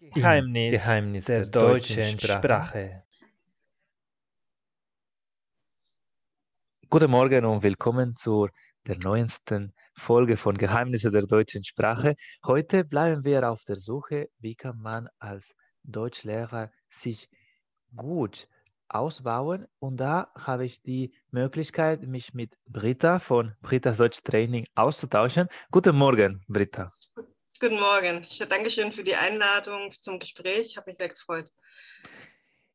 Geheimnis, Geheimnis der, der deutschen Sprache. Sprache. Guten Morgen und willkommen zur der neuesten Folge von Geheimnisse der deutschen Sprache. Heute bleiben wir auf der Suche, wie kann man als Deutschlehrer sich gut ausbauen. Und da habe ich die Möglichkeit, mich mit Britta von Britta's Deutsch Training auszutauschen. Guten Morgen, Britta. Guten Morgen. Ich danke schön für die Einladung zum Gespräch. Ich habe mich sehr gefreut.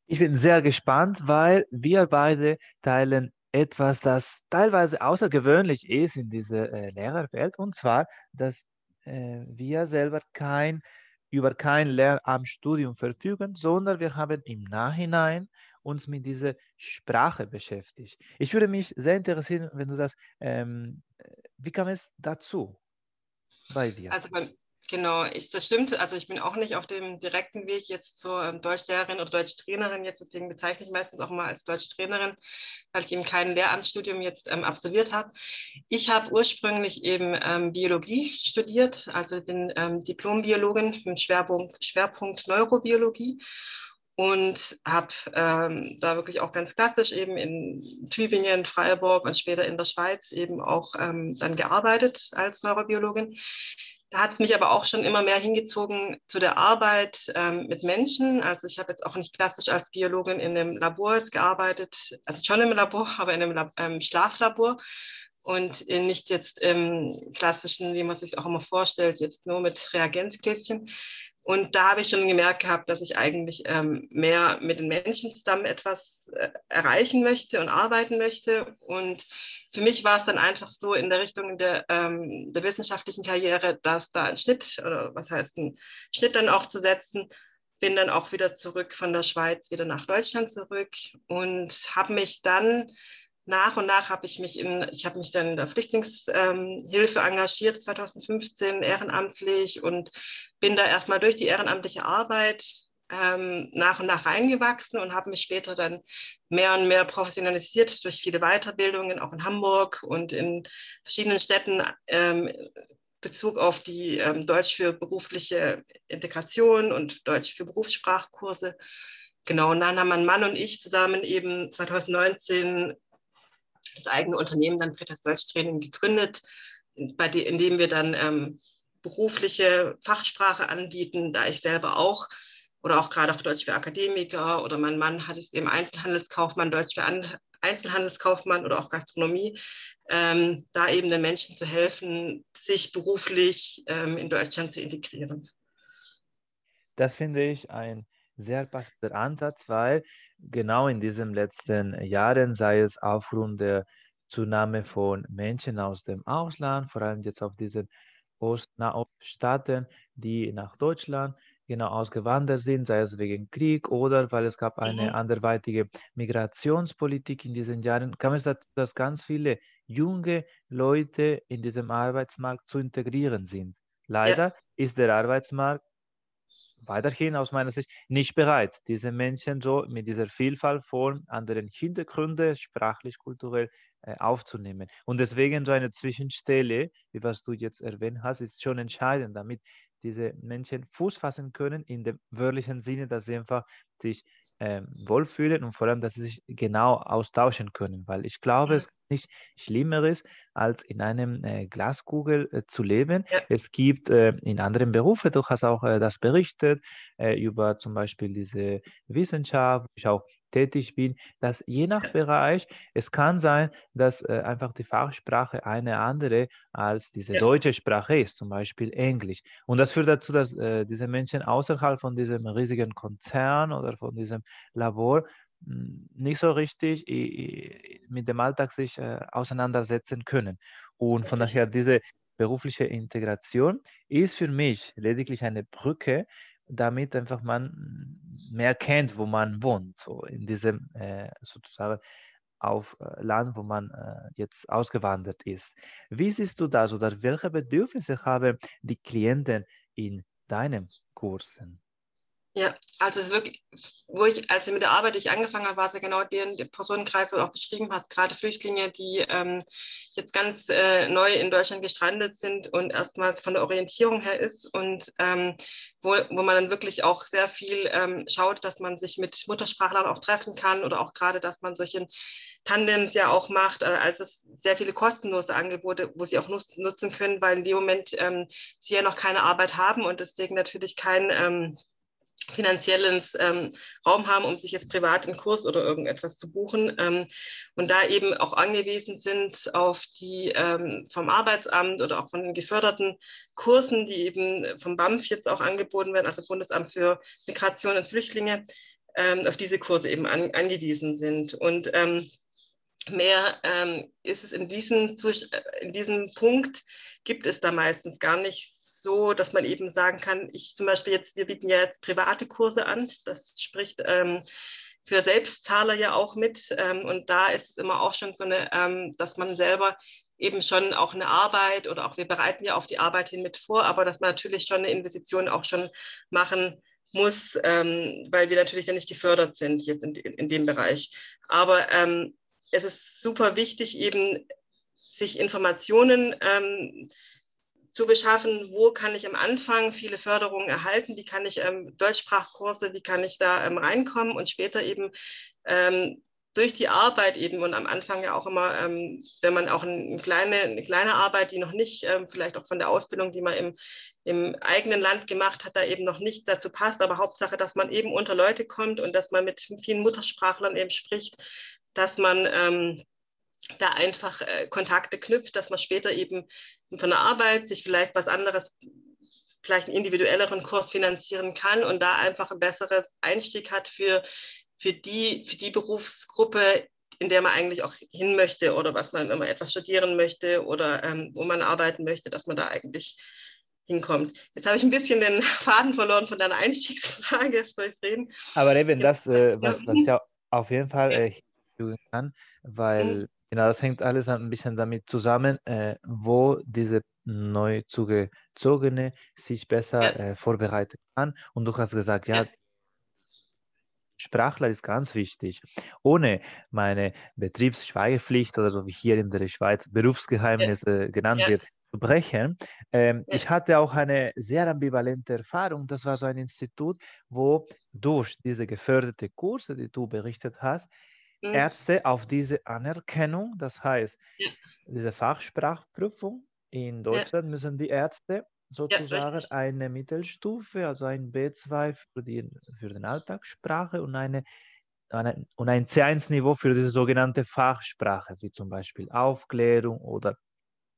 Ich bin sehr gespannt, weil wir beide teilen etwas, das teilweise außergewöhnlich ist in dieser äh, Lehrerwelt, und zwar, dass äh, wir selber kein, über kein Lehramtsstudium verfügen, sondern wir haben im Nachhinein uns mit dieser Sprache beschäftigt. Ich würde mich sehr interessieren, wenn du das, ähm, wie kam es dazu bei dir? Also bei, Genau, ich, das stimmt. Also ich bin auch nicht auf dem direkten Weg jetzt zur ähm, Deutschlehrerin oder Deutschtrainerin jetzt, deswegen bezeichne ich meistens auch mal als Deutschtrainerin, weil ich eben kein Lehramtsstudium jetzt ähm, absolviert habe. Ich habe ursprünglich eben ähm, Biologie studiert, also bin ähm, Diplombiologin mit Schwerpunkt, Schwerpunkt Neurobiologie und habe ähm, da wirklich auch ganz klassisch eben in Tübingen, Freiburg und später in der Schweiz eben auch ähm, dann gearbeitet als Neurobiologin. Da hat es mich aber auch schon immer mehr hingezogen zu der Arbeit ähm, mit Menschen. Also ich habe jetzt auch nicht klassisch als Biologin in einem Labor gearbeitet, also schon im Labor, aber in einem Lab ähm, Schlaflabor und nicht jetzt im klassischen, wie man sich auch immer vorstellt, jetzt nur mit Reagenzgläschen, und da habe ich schon gemerkt gehabt, dass ich eigentlich ähm, mehr mit den Menschen zusammen etwas äh, erreichen möchte und arbeiten möchte. Und für mich war es dann einfach so in der Richtung der, ähm, der wissenschaftlichen Karriere, dass da ein Schnitt oder was heißt ein Schnitt dann auch zu setzen. Bin dann auch wieder zurück von der Schweiz wieder nach Deutschland zurück und habe mich dann nach und nach habe ich mich in, ich habe mich dann in der Flüchtlingshilfe ähm, engagiert, 2015 ehrenamtlich und bin da erstmal durch die ehrenamtliche Arbeit ähm, nach und nach reingewachsen und habe mich später dann mehr und mehr professionalisiert durch viele Weiterbildungen, auch in Hamburg und in verschiedenen Städten. Ähm, Bezug auf die ähm, Deutsch für berufliche Integration und Deutsch für Berufssprachkurse. Genau, und dann haben mein Mann und ich zusammen eben 2019 das eigene Unternehmen dann für das Deutschtraining gegründet, bei die, in dem wir dann ähm, berufliche Fachsprache anbieten, da ich selber auch oder auch gerade auch Deutsch für Akademiker oder mein Mann hat es eben Einzelhandelskaufmann, Deutsch für An Einzelhandelskaufmann oder auch Gastronomie, ähm, da eben den Menschen zu helfen, sich beruflich ähm, in Deutschland zu integrieren. Das finde ich ein sehr passender Ansatz, weil genau in diesen letzten Jahren, sei es aufgrund der Zunahme von Menschen aus dem Ausland, vor allem jetzt auf diesen Oststaaten, die nach Deutschland genau ausgewandert sind, sei es wegen Krieg oder weil es gab eine mhm. anderweitige Migrationspolitik in diesen Jahren, kam es dazu, dass ganz viele junge Leute in diesem Arbeitsmarkt zu integrieren sind. Leider ja. ist der Arbeitsmarkt weiterhin aus meiner Sicht nicht bereit, diese Menschen so mit dieser Vielfalt von anderen Hintergründen, sprachlich, kulturell äh, aufzunehmen. Und deswegen so eine Zwischenstelle, wie was du jetzt erwähnt hast, ist schon entscheidend, damit diese Menschen Fuß fassen können, in dem wörtlichen Sinne, dass sie einfach sich äh, wohlfühlen und vor allem, dass sie sich genau austauschen können. Weil ich glaube, es gibt nichts Schlimmeres, als in einem äh, Glaskugel äh, zu leben. Ja. Es gibt äh, in anderen Berufen, du hast auch äh, das berichtet, äh, über zum Beispiel diese Wissenschaft, wo ich auch tätig bin, dass je nach Bereich, es kann sein, dass äh, einfach die Fachsprache eine andere als diese ja. deutsche Sprache ist, zum Beispiel Englisch. Und das führt dazu, dass äh, diese Menschen außerhalb von diesem riesigen Konzern oder von diesem Labor hm, nicht so richtig mit dem Alltag sich äh, auseinandersetzen können. Und von daher diese berufliche Integration ist für mich lediglich eine Brücke, damit einfach man mehr kennt, wo man wohnt, so in diesem äh, sozusagen auf äh, Land, wo man äh, jetzt ausgewandert ist. Wie siehst du das oder welche Bedürfnisse haben die Klienten in deinen Kursen? Ja, also es ist wirklich, wo ich, als ich mit der Arbeit ich angefangen habe, war es ja genau der Personenkreis, wo du auch beschrieben hast, gerade Flüchtlinge, die ähm, jetzt ganz äh, neu in Deutschland gestrandet sind und erstmals von der Orientierung her ist und ähm, wo, wo man dann wirklich auch sehr viel ähm, schaut, dass man sich mit Muttersprachlern auch treffen kann oder auch gerade, dass man solche Tandems ja auch macht, äh, also es sehr viele kostenlose Angebote, wo sie auch nutzen können, weil in dem Moment ähm, sie ja noch keine Arbeit haben und deswegen natürlich kein ähm, finanziellen ähm, Raum haben, um sich jetzt privat einen Kurs oder irgendetwas zu buchen ähm, und da eben auch angewiesen sind auf die ähm, vom Arbeitsamt oder auch von den geförderten Kursen, die eben vom BAMF jetzt auch angeboten werden, also Bundesamt für Migration und Flüchtlinge, ähm, auf diese Kurse eben an, angewiesen sind. Und ähm, mehr ähm, ist es in diesem, in diesem Punkt, gibt es da meistens gar nicht so, dass man eben sagen kann, ich zum Beispiel jetzt, wir bieten ja jetzt private Kurse an, das spricht ähm, für Selbstzahler ja auch mit ähm, und da ist es immer auch schon so eine, ähm, dass man selber eben schon auch eine Arbeit oder auch wir bereiten ja auf die Arbeit hin mit vor, aber dass man natürlich schon eine Investition auch schon machen muss, ähm, weil wir natürlich ja nicht gefördert sind jetzt in, in, dem Bereich. Aber ähm, es ist super wichtig, eben sich Informationen ähm, zu beschaffen, wo kann ich am Anfang viele Förderungen erhalten, wie kann ich ähm, Deutschsprachkurse, wie kann ich da ähm, reinkommen und später eben ähm, durch die Arbeit eben und am Anfang ja auch immer, ähm, wenn man auch eine kleine, eine kleine Arbeit, die noch nicht ähm, vielleicht auch von der Ausbildung, die man im, im eigenen Land gemacht hat, da eben noch nicht dazu passt, aber Hauptsache, dass man eben unter Leute kommt und dass man mit vielen Muttersprachlern eben spricht, dass man ähm, da einfach äh, Kontakte knüpft, dass man später eben von der Arbeit sich vielleicht was anderes, vielleicht einen individuelleren Kurs finanzieren kann und da einfach einen besseren Einstieg hat für, für, die, für die Berufsgruppe, in der man eigentlich auch hin möchte oder was man, wenn man etwas studieren möchte oder ähm, wo man arbeiten möchte, dass man da eigentlich hinkommt. Jetzt habe ich ein bisschen den Faden verloren von deiner Einstiegsfrage, soll ich reden? Aber eben das, äh, was, was ja auf jeden Fall äh, kann, weil mhm. Genau, das hängt alles ein bisschen damit zusammen, äh, wo diese neu zugezogene sich besser ja. äh, vorbereiten kann. Und du hast gesagt, ja, ja. Sprachler ist ganz wichtig. Ohne meine Betriebsschweigepflicht oder so wie hier in der Schweiz Berufsgeheimnisse ja. genannt ja. wird, zu brechen. Ähm. Ich hatte auch eine sehr ambivalente Erfahrung. Das war so ein Institut, wo durch diese geförderte Kurse, die du berichtet hast. Ärzte auf diese Anerkennung, das heißt, ja. diese Fachsprachprüfung in Deutschland ja. müssen die Ärzte sozusagen ja, eine Mittelstufe, also ein B2 für, die, für den Alltagssprache und, eine, eine und ein C1-Niveau für diese sogenannte Fachsprache, wie zum Beispiel Aufklärung oder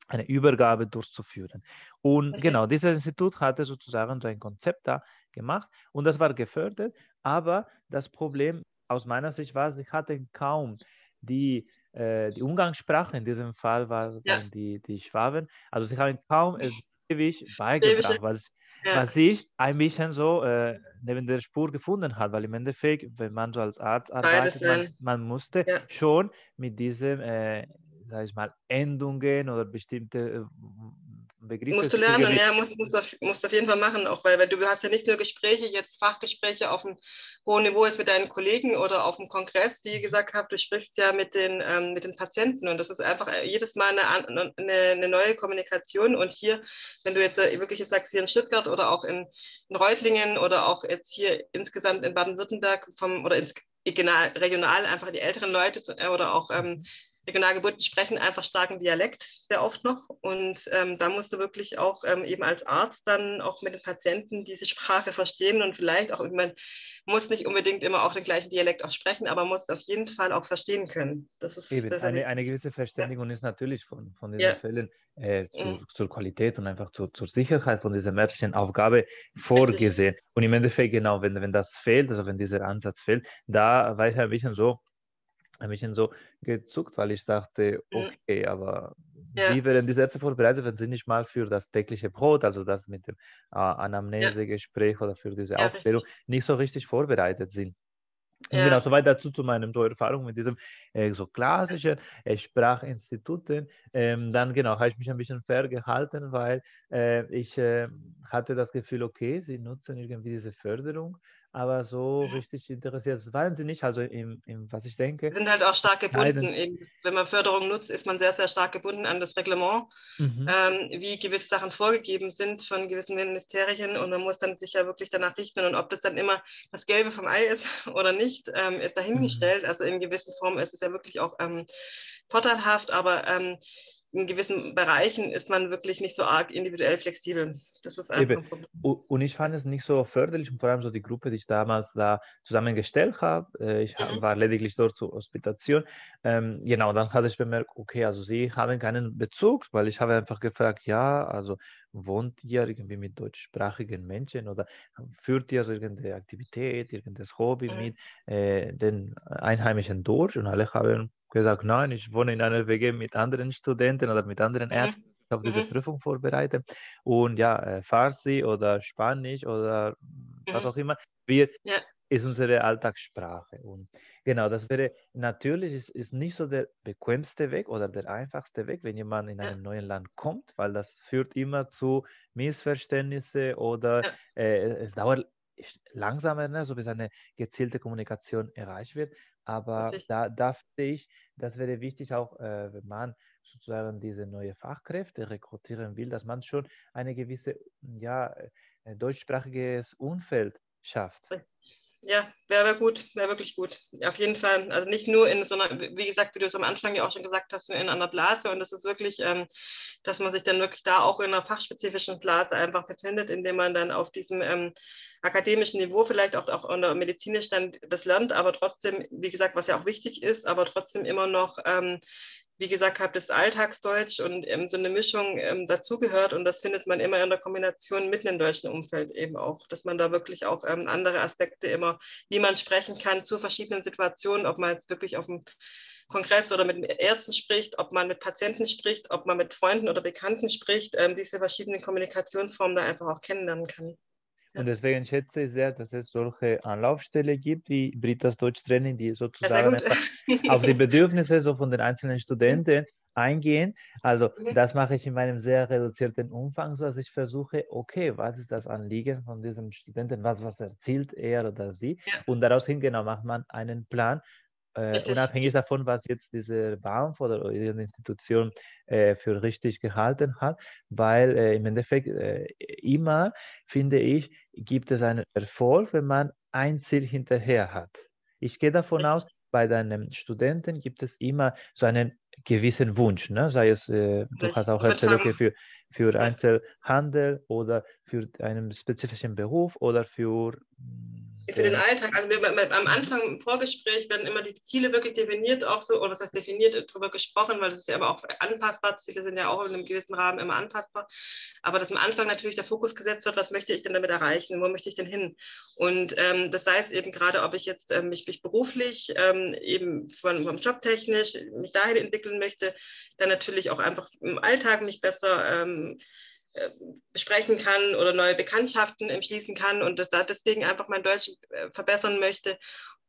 eine Übergabe durchzuführen. Und okay. genau, dieses Institut hatte sozusagen so ein Konzept da gemacht und das war gefördert, aber das Problem aus meiner Sicht war, ich hatte kaum die, äh, die Umgangssprache, in diesem Fall waren ja. die, die Schwaben, also sie haben kaum es ewig beigebracht, was, ja. was ich ein bisschen so äh, neben der Spur gefunden habe, weil im Endeffekt, wenn man so als Arzt arbeitet, man, man, musste ja. schon mit diesen, äh, sag ich mal, Endungen oder bestimmte Begriffe. Musst du lernen, ja, musst, musst, auf, musst auf jeden Fall machen, auch weil, weil du hast ja nicht nur Gespräche, jetzt Fachgespräche auf einem hohen Niveau ist mit deinen Kollegen oder auf dem Kongress, wie ich gesagt habe, du sprichst ja mit den, ähm, mit den Patienten und das ist einfach äh, jedes Mal eine, eine, eine neue Kommunikation und hier, wenn du jetzt äh, wirklich sagst, hier in Stuttgart oder auch in, in Reutlingen oder auch jetzt hier insgesamt in Baden-Württemberg vom oder ins regional einfach die älteren Leute äh, oder auch ähm, Regionalgeburten sprechen einfach starken Dialekt sehr oft noch. Und ähm, da musst du wirklich auch ähm, eben als Arzt dann auch mit den Patienten diese Sprache verstehen und vielleicht auch, man muss nicht unbedingt immer auch den gleichen Dialekt auch sprechen, aber muss auf jeden Fall auch verstehen können. Das ist eben, eine, eine gewisse Verständigung ja. ist natürlich von, von diesen ja. Fällen äh, zu, mhm. zur Qualität und einfach zu, zur Sicherheit von dieser ärztlichen Aufgabe vorgesehen. Und im Endeffekt, genau, wenn, wenn das fehlt, also wenn dieser Ansatz fehlt, da war ich ein bisschen so, ein bisschen so gezuckt, weil ich dachte, okay, aber ja. wie werden diese Ärzte vorbereitet, wenn sie nicht mal für das tägliche Brot, also das mit dem äh, Anamnesegespräch ja. oder für diese ja, Aufklärung, nicht so richtig vorbereitet sind? Ja. Genau, soweit dazu zu meinen Erfahrungen mit diesem äh, so klassischen äh, Sprachinstituten. Ähm, dann genau, habe ich mich ein bisschen fair gehalten, weil äh, ich äh, hatte das Gefühl, okay, sie nutzen irgendwie diese Förderung, aber so richtig interessiert das waren sie nicht. Also im, im was ich denke. Sie sind halt auch stark gebunden. Eben, wenn man Förderung nutzt, ist man sehr, sehr stark gebunden an das Reglement, mhm. ähm, wie gewisse Sachen vorgegeben sind von gewissen Ministerien und man muss dann sich ja wirklich danach richten und ob das dann immer das Gelbe vom Ei ist oder nicht, ähm, ist dahingestellt. Mhm. Also in gewissen Formen ist es ja wirklich auch ähm, vorteilhaft, aber ähm, in gewissen Bereichen ist man wirklich nicht so arg individuell flexibel. Das ist einfach ein Problem. Und ich fand es nicht so förderlich, und vor allem so die Gruppe, die ich damals da zusammengestellt habe. Äh, ich mhm. war lediglich dort zur Hospitation. Ähm, genau, dann hatte ich bemerkt, okay, also sie haben keinen Bezug, weil ich habe einfach gefragt, ja, also wohnt ihr irgendwie mit deutschsprachigen Menschen oder führt ihr irgendeine Aktivität, irgendein Hobby mhm. mit äh, den Einheimischen durch? Und alle haben gesagt, nein, ich wohne in einer WG mit anderen Studenten oder mit anderen. Ärzten. Ich habe diese mhm. Prüfung vorbereitet. Und ja, äh, Farsi oder Spanisch oder was mhm. auch immer, wir, ja. ist unsere Alltagssprache. Und genau, das wäre natürlich ist, ist nicht so der bequemste Weg oder der einfachste Weg, wenn jemand in einem neuen Land kommt, weil das führt immer zu Missverständnissen oder äh, es dauert langsamer, ne, so bis eine gezielte Kommunikation erreicht wird. Aber da, da finde ich, das wäre wichtig auch, äh, wenn man sozusagen diese neue Fachkräfte rekrutieren will, dass man schon eine gewisse, ja, äh, deutschsprachiges Umfeld schafft. Ja, wäre wär gut, wäre wirklich gut. Auf jeden Fall. Also nicht nur in so einer, wie gesagt, wie du es am Anfang ja auch schon gesagt hast, in einer Blase. Und das ist wirklich, ähm, dass man sich dann wirklich da auch in einer fachspezifischen Blase einfach befindet, indem man dann auf diesem ähm, akademischen Niveau vielleicht auch, auch unter medizinisch dann das lernt, aber trotzdem, wie gesagt, was ja auch wichtig ist, aber trotzdem immer noch ähm, wie gesagt habe, das Alltagsdeutsch und ähm, so eine Mischung ähm, dazugehört. Und das findet man immer in der Kombination mit dem deutschen Umfeld eben auch, dass man da wirklich auch ähm, andere Aspekte immer, wie man sprechen kann zu verschiedenen Situationen, ob man jetzt wirklich auf dem Kongress oder mit Ärzten spricht, ob man mit Patienten spricht, ob man mit Freunden oder Bekannten spricht, ähm, diese verschiedenen Kommunikationsformen da einfach auch kennenlernen kann. Und deswegen schätze ich sehr, dass es solche Anlaufstellen gibt, wie Britas Deutschtraining, die sozusagen ja, auf die Bedürfnisse so von den einzelnen Studenten eingehen. Also mhm. das mache ich in meinem sehr reduzierten Umfang, so dass ich versuche, okay, was ist das Anliegen von diesem Studenten, was, was erzählt er oder sie? Ja. Und daraus hin genau macht man einen Plan äh, unabhängig davon, was jetzt diese BAMF oder ihre Institution äh, für richtig gehalten hat, weil äh, im Endeffekt äh, immer, finde ich, gibt es einen Erfolg, wenn man ein Ziel hinterher hat. Ich gehe davon aus, bei deinen Studenten gibt es immer so einen gewissen Wunsch, ne? sei es, äh, du hast auch erzählt, okay, für, für Einzelhandel oder für einen spezifischen Beruf oder für für den Alltag. Also wir, am Anfang im Vorgespräch werden immer die Ziele wirklich definiert, auch so, oder das heißt definiert, darüber gesprochen, weil das ist ja aber auch anpassbar. Ziele sind ja auch in einem gewissen Rahmen immer anpassbar. Aber dass am Anfang natürlich der Fokus gesetzt wird, was möchte ich denn damit erreichen, wo möchte ich denn hin? Und ähm, das heißt eben gerade, ob ich jetzt ähm, mich, mich, beruflich, ähm, eben von, vom Job technisch, mich dahin entwickeln möchte, dann natürlich auch einfach im Alltag mich besser ähm, äh, besprechen kann oder neue Bekanntschaften schließen kann und da deswegen einfach mein Deutsch äh, verbessern möchte.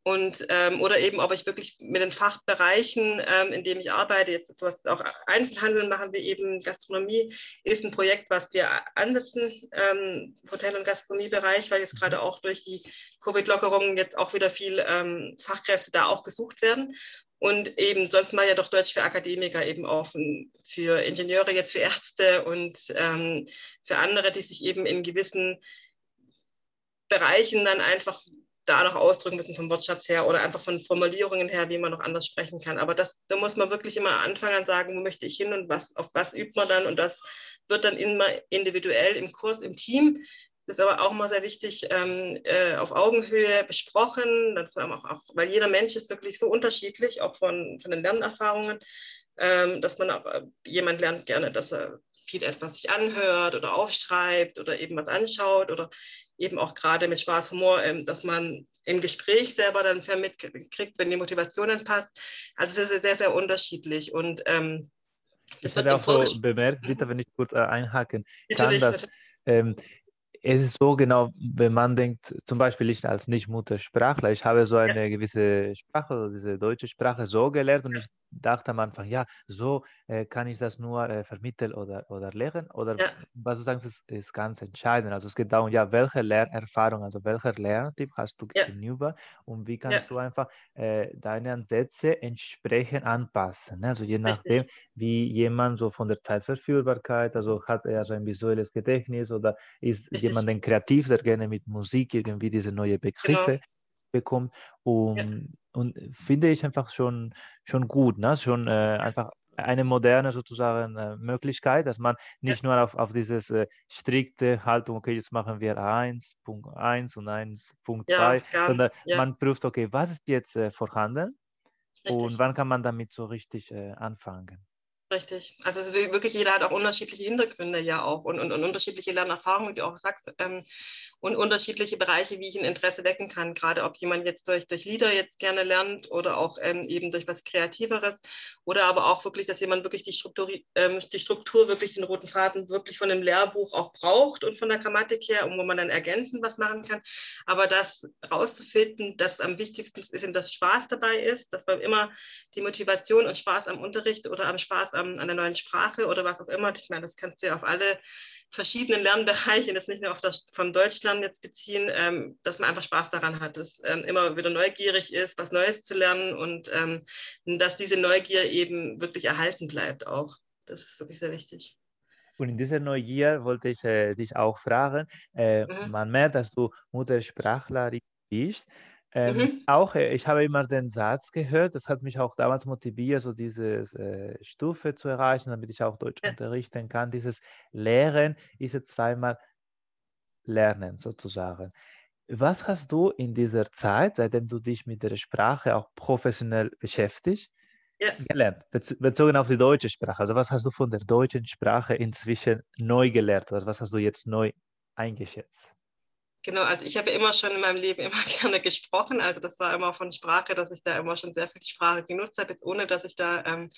Und, ähm, oder eben, ob ich wirklich mit den Fachbereichen, ähm, in denen ich arbeite, jetzt was auch Einzelhandel machen wir eben, Gastronomie ist ein Projekt, was wir ansetzen, ähm, Hotel- und Gastronomiebereich, weil jetzt gerade auch durch die Covid-Lockerungen jetzt auch wieder viel ähm, Fachkräfte da auch gesucht werden. Und eben, sonst mal ja doch Deutsch für Akademiker eben offen, für Ingenieure, jetzt für Ärzte und ähm, für andere, die sich eben in gewissen Bereichen dann einfach da noch ausdrücken müssen vom Wortschatz her oder einfach von Formulierungen her, wie man noch anders sprechen kann. Aber das, da muss man wirklich immer anfangen und sagen, wo möchte ich hin und was, auf was übt man dann. Und das wird dann immer individuell im Kurs, im Team das ist aber auch mal sehr wichtig, ähm, äh, auf Augenhöhe besprochen, das auch, auch, weil jeder Mensch ist wirklich so unterschiedlich, auch von, von den Lernerfahrungen, ähm, dass man auch, äh, jemand lernt gerne, dass er viel etwas sich anhört oder aufschreibt oder eben was anschaut oder eben auch gerade mit Spaß, Humor, ähm, dass man im Gespräch selber dann mitkriegt, wenn die Motivation dann passt. Also es ist sehr, sehr unterschiedlich und ähm, ich habe auch so bemerkt, bitte, wenn ich kurz äh, einhaken kann, dass ähm, es ist so genau, wenn man denkt, zum Beispiel ich als Nicht-Muttersprachler, ich habe so eine ja. gewisse Sprache, diese deutsche Sprache so gelernt und ich dachte am Anfang, ja, so äh, kann ich das nur äh, vermitteln oder, oder lernen. Oder ja. was du sagst, ist, ist ganz entscheidend. Also es geht darum, ja, welche Lernerfahrung, also welcher Lerntyp hast du ja. gegenüber und wie kannst du einfach äh, deine Ansätze entsprechend anpassen. Ne? Also je nachdem, Richtig. wie jemand so von der Zeitverfügbarkeit, also hat er so ein visuelles Gedächtnis oder ist Richtig. jemand ein kreativ, der gerne mit Musik irgendwie diese neue Begriffe genau. bekommt. Um, ja. Und finde ich einfach schon, schon gut, ne? schon äh, einfach eine moderne sozusagen äh, Möglichkeit, dass man nicht ja. nur auf, auf dieses äh, strikte Haltung, okay, jetzt machen wir 1.1 und 1.2, ja, sondern ja. man prüft, okay, was ist jetzt äh, vorhanden Richtig. und wann kann man damit so richtig äh, anfangen. Richtig. Also wirklich jeder hat auch unterschiedliche Hintergründe ja auch und, und, und unterschiedliche Lernerfahrungen, wie du auch sagst. Ähm, und unterschiedliche Bereiche, wie ich ein Interesse wecken kann. Gerade ob jemand jetzt durch, durch Lieder jetzt gerne lernt oder auch ähm, eben durch was Kreativeres oder aber auch wirklich, dass jemand wirklich die Struktur, ähm, die Struktur, wirklich den roten Faden wirklich von dem Lehrbuch auch braucht und von der Grammatik her, um wo man dann ergänzend was machen kann. Aber das rauszufinden, dass am wichtigsten ist, dass Spaß dabei ist, dass man immer die Motivation und Spaß am Unterricht oder am Spaß am, an der neuen Sprache oder was auch immer, ich meine, das kannst du ja auf alle verschiedenen Lernbereichen, das nicht nur auf das von Deutschland jetzt beziehen, ähm, dass man einfach Spaß daran hat, dass ähm, immer wieder neugierig ist, was Neues zu lernen und ähm, dass diese Neugier eben wirklich erhalten bleibt auch. Das ist wirklich sehr wichtig. Und in dieser Neugier wollte ich äh, dich auch fragen, äh, mhm. man merkt, dass du Muttersprachlerin bist. Ähm, mhm. Auch, äh, ich habe immer den Satz gehört, das hat mich auch damals motiviert, so diese äh, Stufe zu erreichen, damit ich auch Deutsch ja. unterrichten kann. Dieses Lehren ist jetzt zweimal Lernen sozusagen. Was hast du in dieser Zeit, seitdem du dich mit der Sprache auch professionell beschäftigst, ja. gelernt, bezogen auf die deutsche Sprache? Also was hast du von der deutschen Sprache inzwischen neu gelernt? Also was hast du jetzt neu eingeschätzt? Genau, also ich habe immer schon in meinem Leben immer gerne gesprochen. Also das war immer von Sprache, dass ich da immer schon sehr viel Sprache genutzt habe, jetzt ohne dass ich da ähm,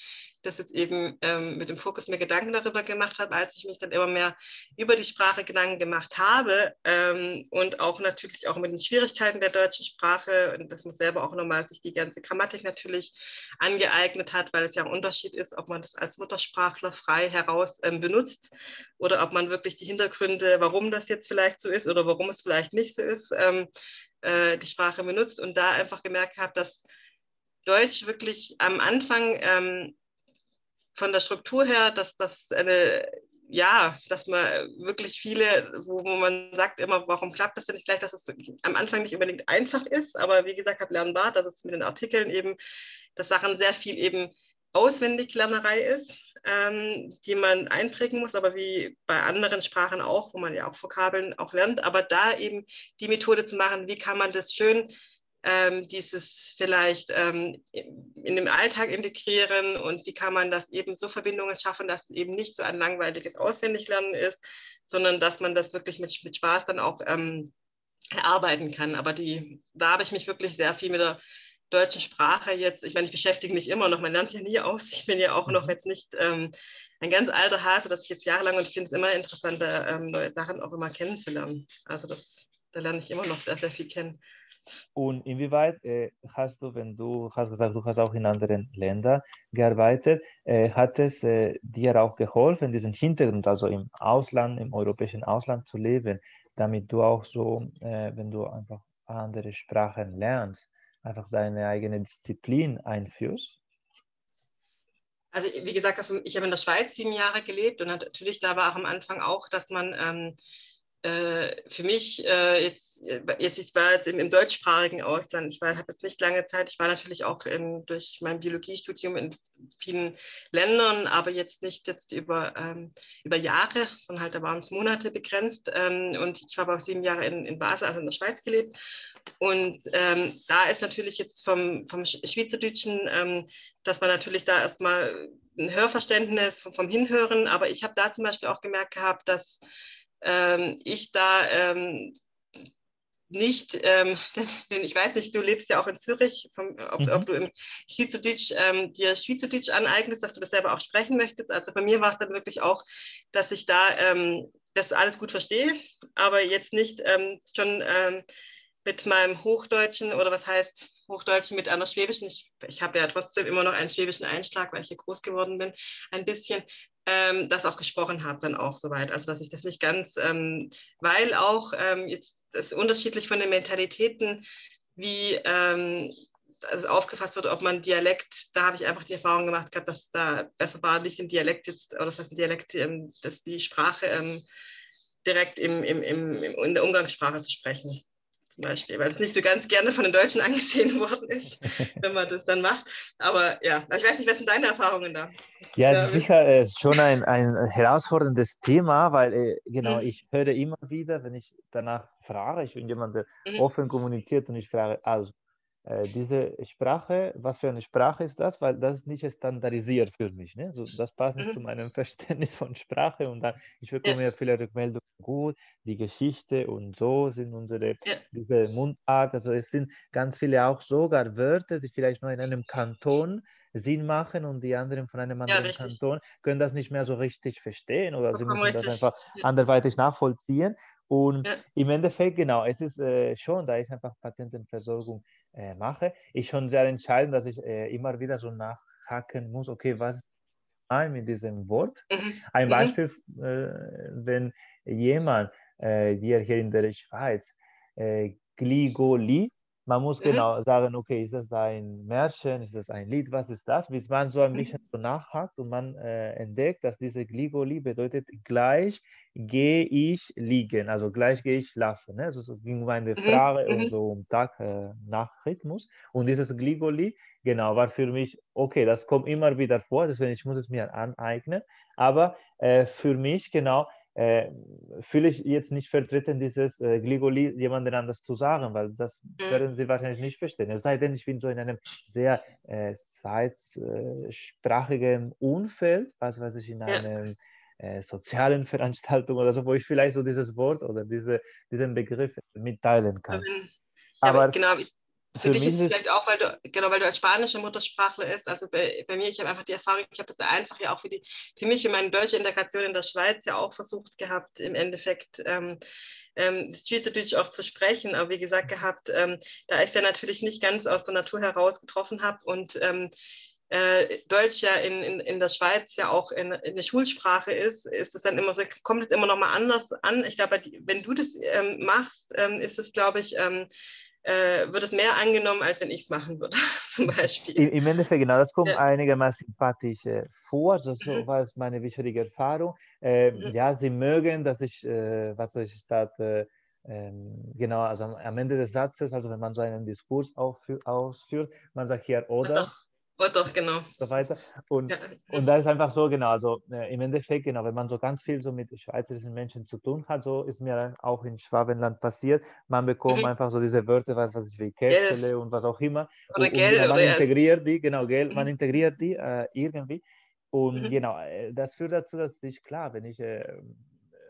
das jetzt eben ähm, mit dem Fokus mir Gedanken darüber gemacht habe, als ich mich dann immer mehr über die Sprache Gedanken gemacht habe ähm, und auch natürlich auch mit den Schwierigkeiten der deutschen Sprache und dass man selber auch nochmal sich die ganze Grammatik natürlich angeeignet hat, weil es ja ein Unterschied ist, ob man das als Muttersprachler frei heraus ähm, benutzt oder ob man wirklich die Hintergründe, warum das jetzt vielleicht so ist oder warum es vielleicht nicht so ist, ähm, äh, die Sprache benutzt und da einfach gemerkt habe, dass Deutsch wirklich am Anfang ähm, von der Struktur her, dass das eine ja, dass man wirklich viele, wo, man sagt immer, warum klappt das denn nicht gleich, dass es am Anfang nicht unbedingt einfach ist, aber wie gesagt, habe lernen war, dass es mit den Artikeln eben, dass Sachen sehr viel eben Auswendiglernerei ist ähm, die man einprägen muss, aber wie bei anderen Sprachen auch, wo man ja auch Vokabeln auch lernt, aber da eben die Methode zu machen, wie kann man das schön ähm, dieses vielleicht ähm, in den Alltag integrieren und wie kann man das eben so Verbindungen schaffen, dass es eben nicht so ein langweiliges Auswendiglernen ist, sondern dass man das wirklich mit, mit Spaß dann auch ähm, erarbeiten kann. Aber die, da habe ich mich wirklich sehr viel mit der deutschen Sprache jetzt, ich meine, ich beschäftige mich immer noch, man lernt ja nie aus. Ich bin ja auch noch mhm. jetzt nicht ähm, ein ganz alter Hase, das ich jetzt jahrelang und ich finde es immer interessant, ähm, neue Sachen auch immer kennenzulernen. Also das, da lerne ich immer noch sehr, sehr viel kennen. Und inwieweit äh, hast du, wenn du hast gesagt, du hast auch in anderen Ländern gearbeitet, äh, hat es äh, dir auch geholfen, diesen Hintergrund, also im Ausland, im europäischen Ausland zu leben, damit du auch so, äh, wenn du einfach andere Sprachen lernst, einfach deine eigene Disziplin einführst? Also wie gesagt, also ich habe in der Schweiz sieben Jahre gelebt und natürlich da war auch am Anfang auch, dass man ähm, äh, für mich äh, jetzt, jetzt, ich war jetzt im, im deutschsprachigen Ausland, ich habe jetzt nicht lange Zeit, ich war natürlich auch in, durch mein Biologiestudium in vielen Ländern, aber jetzt nicht jetzt über, ähm, über Jahre, sondern halt da waren es Monate begrenzt. Ähm, und ich habe auch sieben Jahre in, in Basel, also in der Schweiz gelebt. Und ähm, da ist natürlich jetzt vom, vom Schweizerdeutschen, ähm, dass man natürlich da erstmal ein Hörverständnis vom, vom Hinhören, aber ich habe da zum Beispiel auch gemerkt gehabt, dass ich da ähm, nicht, ähm, denn ich weiß nicht, du lebst ja auch in Zürich, vom, ob, mhm. ob, du im Schweizerdeutsch ähm, dir Schweizerdeutsch aneignest, dass du das selber auch sprechen möchtest. Also bei mir war es dann wirklich auch, dass ich da ähm, das alles gut verstehe, aber jetzt nicht ähm, schon ähm, mit meinem Hochdeutschen oder was heißt Hochdeutschen mit einer schwäbischen, ich, ich habe ja trotzdem immer noch einen schwäbischen Einschlag, weil ich hier groß geworden bin, ein bisschen, ähm, das auch gesprochen habe dann auch soweit. Also dass ich das nicht ganz, ähm, weil auch ähm, jetzt das unterschiedlich von den Mentalitäten, wie also aufgefasst wird, ob man Dialekt, da habe ich einfach die Erfahrung gemacht gehabt, dass da besser war, nicht im Dialekt jetzt, oder das heißt ein Dialekt, ähm, dass die Sprache ähm, direkt im, im, im, in der Umgangssprache zu sprechen zum Beispiel, weil es nicht so ganz gerne von den Deutschen angesehen worden ist, wenn man das dann macht. Aber ja, ich weiß nicht, was sind deine Erfahrungen da? Ja, da sicher, es ist schon ein, ein herausforderndes Thema, weil äh, genau, mhm. ich höre immer wieder, wenn ich danach frage, ich bin jemand, der mhm. offen kommuniziert und ich frage, also, äh, diese Sprache, was für eine Sprache ist das? Weil das ist nicht standardisiert für mich. Ne? So, das passt nicht mhm. zu meinem Verständnis von Sprache und dann, ich bekomme ja, ja viele Rückmeldungen, gut, die Geschichte und so sind unsere, ja. diese Mundart, also es sind ganz viele auch sogar Wörter, die vielleicht nur in einem Kanton Sinn machen und die anderen von einem anderen ja, Kanton können das nicht mehr so richtig verstehen oder sie müssen richtig. das einfach anderweitig nachvollziehen. Und ja. im Endeffekt, genau, es ist äh, schon, da ich einfach Patientenversorgung äh, mache, ist schon sehr entscheidend, dass ich äh, immer wieder so nachhaken muss, okay, was mit diesem Wort? Mhm. Ein mhm. Beispiel, äh, wenn jemand äh, hier, hier in der Schweiz äh, Gligoli man muss mhm. genau sagen, okay, ist das ein Märchen, ist das ein Lied, was ist das? Bis man so ein mhm. bisschen so nachhakt und man äh, entdeckt, dass diese Gligoli bedeutet, gleich gehe ich liegen, also gleich gehe ich schlafen. Ne? Also es ging um eine mhm. Frage mhm. und so um Tag äh, nach Rhythmus. Und dieses Gligoli, genau, war für mich, okay, das kommt immer wieder vor, deswegen ich muss es mir aneignen. Aber äh, für mich, genau, äh, fühle ich jetzt nicht vertreten, dieses äh, Gligoli jemandem anders zu sagen, weil das mhm. werden sie wahrscheinlich nicht verstehen. Es sei denn, ich bin so in einem sehr äh, zweitsprachigen Umfeld, was weiß ich, in einem äh, sozialen Veranstaltung oder so, wo ich vielleicht so dieses Wort oder diese, diesen Begriff mitteilen kann. Mhm. Ja, aber genau, ich, für, dich ist es vielleicht auch, weil du, genau, weil du als spanische Muttersprachler ist. Also bei, bei mir, ich habe einfach die Erfahrung, ich habe es einfach ja auch für, die, für mich und meine deutsche Integration in der Schweiz ja auch versucht gehabt, im Endeffekt ähm, ähm, Schweizerdeutsch auch zu sprechen. Aber wie gesagt gehabt, ähm, da ich es ja natürlich nicht ganz aus der Natur heraus getroffen habe und ähm, äh, Deutsch ja in, in, in der Schweiz ja auch in, in der Schulsprache ist, ist es dann immer so, kommt es immer noch mal anders an. Ich glaube, wenn du das ähm, machst, ähm, ist es, glaube ich, ähm, äh, wird es mehr angenommen, als wenn ich es machen würde, zum Beispiel. Im Endeffekt, genau, das kommt ja. einigermaßen sympathisch äh, vor. So, so mhm. war es meine wichtige Erfahrung. Äh, mhm. Ja, sie mögen, dass ich, äh, was soll ich statt, äh, ähm, genau, also am Ende des Satzes, also wenn man so einen Diskurs ausführt, man sagt hier oder. Doch. Oh, doch, genau. So weiter. Und, ja. und da ist einfach so, genau, also äh, im Endeffekt, genau, wenn man so ganz viel so mit schweizerischen Menschen zu tun hat, so ist mir auch in Schwabenland passiert, man bekommt mhm. einfach so diese Wörter, was, was ich will, Kästele und was auch immer. Oder und, Geld. Und man oder integriert die, genau, Geld, man mhm. integriert die äh, irgendwie. Und mhm. genau, äh, das führt dazu, dass ich, klar, wenn ich äh,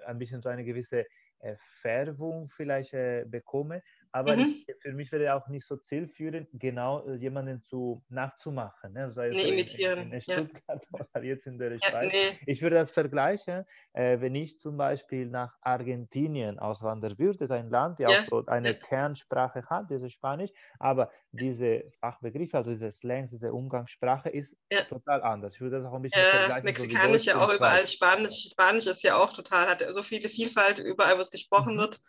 ein bisschen so eine gewisse äh, Färbung vielleicht äh, bekomme, aber mhm. ich, für mich wäre auch nicht so zielführend, genau äh, jemanden zu nachzumachen. Ne? Sei nee, imitieren. In, in Stuttgart ja. oder jetzt in der Schweiz. Ja, nee. Ich würde das vergleichen, äh, wenn ich zum Beispiel nach Argentinien auswandern würde, das ist ein Land, das ja. auch so eine Kernsprache hat, diese Spanisch, aber diese Fachbegriffe, also diese Slangs, diese Umgangssprache ist total anders. Ich würde das auch ein bisschen vergleichen. Mexikanisch so ja auch überall, Spanisch, Spanisch ist ja auch total, hat so viele Vielfalt, überall, wo es gesprochen mhm. wird.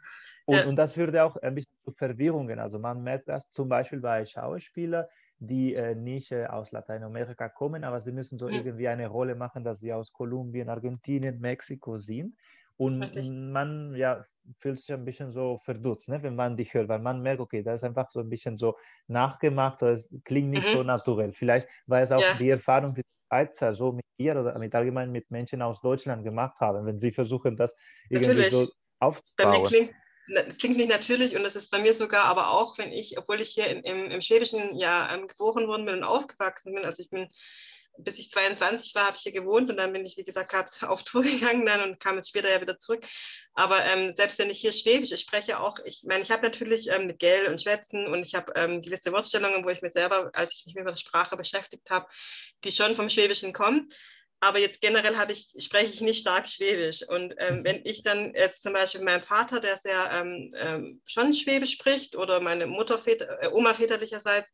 Und, ja. und das würde auch ein bisschen zu Verwirrungen. Also man merkt das zum Beispiel bei Schauspielern, die äh, nicht äh, aus Lateinamerika kommen, aber sie müssen so mhm. irgendwie eine Rolle machen, dass sie aus Kolumbien, Argentinien, Mexiko sind. Und Richtig. man ja, fühlt sich ein bisschen so verdutzt, ne, wenn man dich hört, weil man merkt, okay, das ist einfach so ein bisschen so nachgemacht, das klingt nicht mhm. so naturell. Vielleicht war es auch ja. die Erfahrung, die Schweizer so mit dir oder mit allgemein mit Menschen aus Deutschland gemacht haben, wenn sie versuchen, das irgendwie Natürlich. so aufzubauen. Bei mir klingt, klingt nicht natürlich und das ist bei mir sogar aber auch, wenn ich, obwohl ich hier in, im, im Schwäbischen ja ähm, geboren worden bin und aufgewachsen bin, also ich bin, bis ich 22 war, habe ich hier gewohnt und dann bin ich, wie gesagt, auf Tour gegangen dann und kam jetzt später ja wieder zurück. Aber ähm, selbst wenn ich hier Schwäbisch, ich spreche auch, ich meine, ich habe natürlich ähm, mit Gell und Schwätzen und ich habe ähm, gewisse Wortstellungen, wo ich mir selber, als ich mich mit der Sprache beschäftigt habe, die schon vom Schwäbischen kommen. Aber jetzt generell habe ich, spreche ich nicht stark Schwäbisch. Und ähm, mhm. wenn ich dann jetzt zum Beispiel meinem Vater, der sehr ähm, ähm, schon Schwäbisch spricht, oder meine Mutter, Väter, äh, Oma väterlicherseits,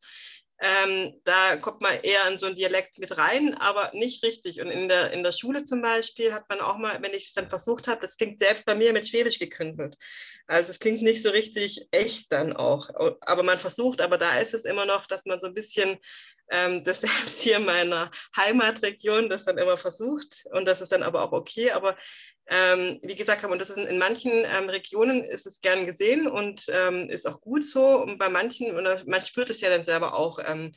ähm, da kommt man eher in so einen Dialekt mit rein, aber nicht richtig. Und in der, in der Schule zum Beispiel hat man auch mal, wenn ich es dann versucht habe, das klingt selbst bei mir mit Schwäbisch gekünstelt. Also es klingt nicht so richtig echt dann auch. Aber man versucht, aber da ist es immer noch, dass man so ein bisschen ähm, das selbst hier in meiner Heimatregion das dann immer versucht. Und das ist dann aber auch okay. Aber ähm, wie gesagt, und das ist in, in manchen ähm, Regionen ist es gern gesehen und ähm, ist auch gut so. Und bei manchen, oder man spürt es ja dann selber auch, ähm,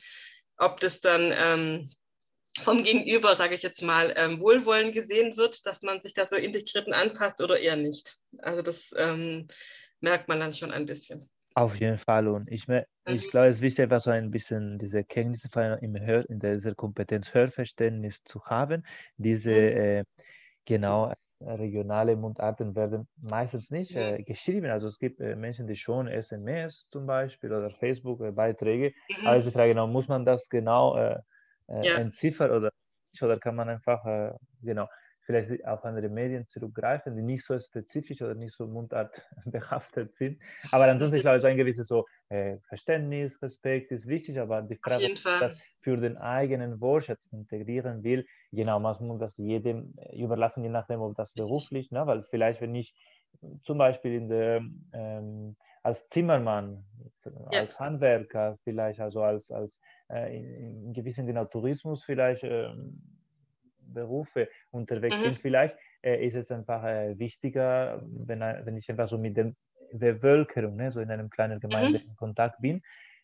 ob das dann ähm, vom Gegenüber, sage ich jetzt mal, ähm, wohlwollend gesehen wird, dass man sich da so integrierten anpasst oder eher nicht. Also das merkt man dann schon ein bisschen. Auf jeden Fall. Und ich, ich glaube, es ist wichtig, einfach so ein bisschen diese Kenntnisse im Hör, in dieser Kompetenz Hörverständnis zu haben. Diese, mhm. äh, genau, regionale Mundarten werden meistens nicht äh, geschrieben. Also es gibt äh, Menschen, die schon SMS zum Beispiel oder Facebook-Beiträge. Mhm. Aber ist die Frage, genau, muss man das genau äh, äh entziffern oder nicht? Oder kann man einfach, äh, genau, vielleicht auf andere Medien zurückgreifen, die nicht so spezifisch oder nicht so mundartbehaftet sind. Aber ansonsten, ich glaube, so ein gewisses so, äh, Verständnis, Respekt ist wichtig, aber die Frage, ob das für den eigenen Wortschatz integrieren will, genau, man muss das jedem äh, überlassen, je nachdem, ob das beruflich, ne? weil vielleicht, wenn ich zum Beispiel in der, ähm, als Zimmermann, als ja. Handwerker, vielleicht also als, als äh, in, in gewissen genau Tourismus vielleicht ähm, Berufe unterwegs mhm. bin, vielleicht äh, ist es einfach äh, wichtiger, wenn, wenn ich einfach so mit der Bevölkerung, ne, so in einem kleinen Gemeinde mhm. in Kontakt bin.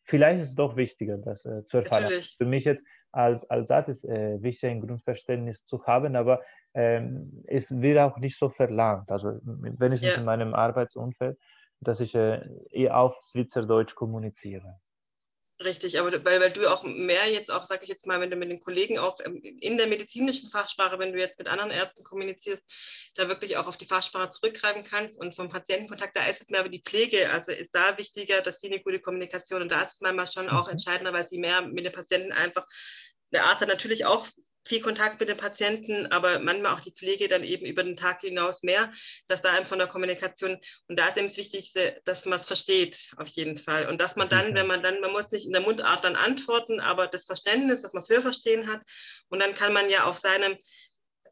Vielleicht ist es doch wichtiger, das äh, zu erfahren. Natürlich. Für mich jetzt als, als Satz ist äh, wichtig, ein Grundverständnis zu haben, aber ähm, es wird auch nicht so verlangt. Also wenn ich ja. in meinem Arbeitsumfeld, dass ich äh, eher auf Schweizerdeutsch kommuniziere. Richtig, aber weil, weil du auch mehr jetzt auch, sag ich jetzt mal, wenn du mit den Kollegen auch in der medizinischen Fachsprache, wenn du jetzt mit anderen Ärzten kommunizierst, da wirklich auch auf die Fachsprache zurückgreifen kannst und vom Patientenkontakt, da ist es mehr aber die Pflege, also ist da wichtiger, dass sie eine gute Kommunikation und da ist es manchmal schon auch mhm. entscheidender, weil sie mehr mit den Patienten einfach der Arzt hat natürlich auch viel Kontakt mit den Patienten, aber manchmal auch die Pflege dann eben über den Tag hinaus mehr, dass da einfach von der Kommunikation und da ist eben das Wichtigste, dass man es versteht auf jeden Fall. Und dass man dann, wenn man dann, man muss nicht in der Mundart dann antworten, aber das Verständnis, dass man es Hörverstehen hat. Und dann kann man ja auf seinem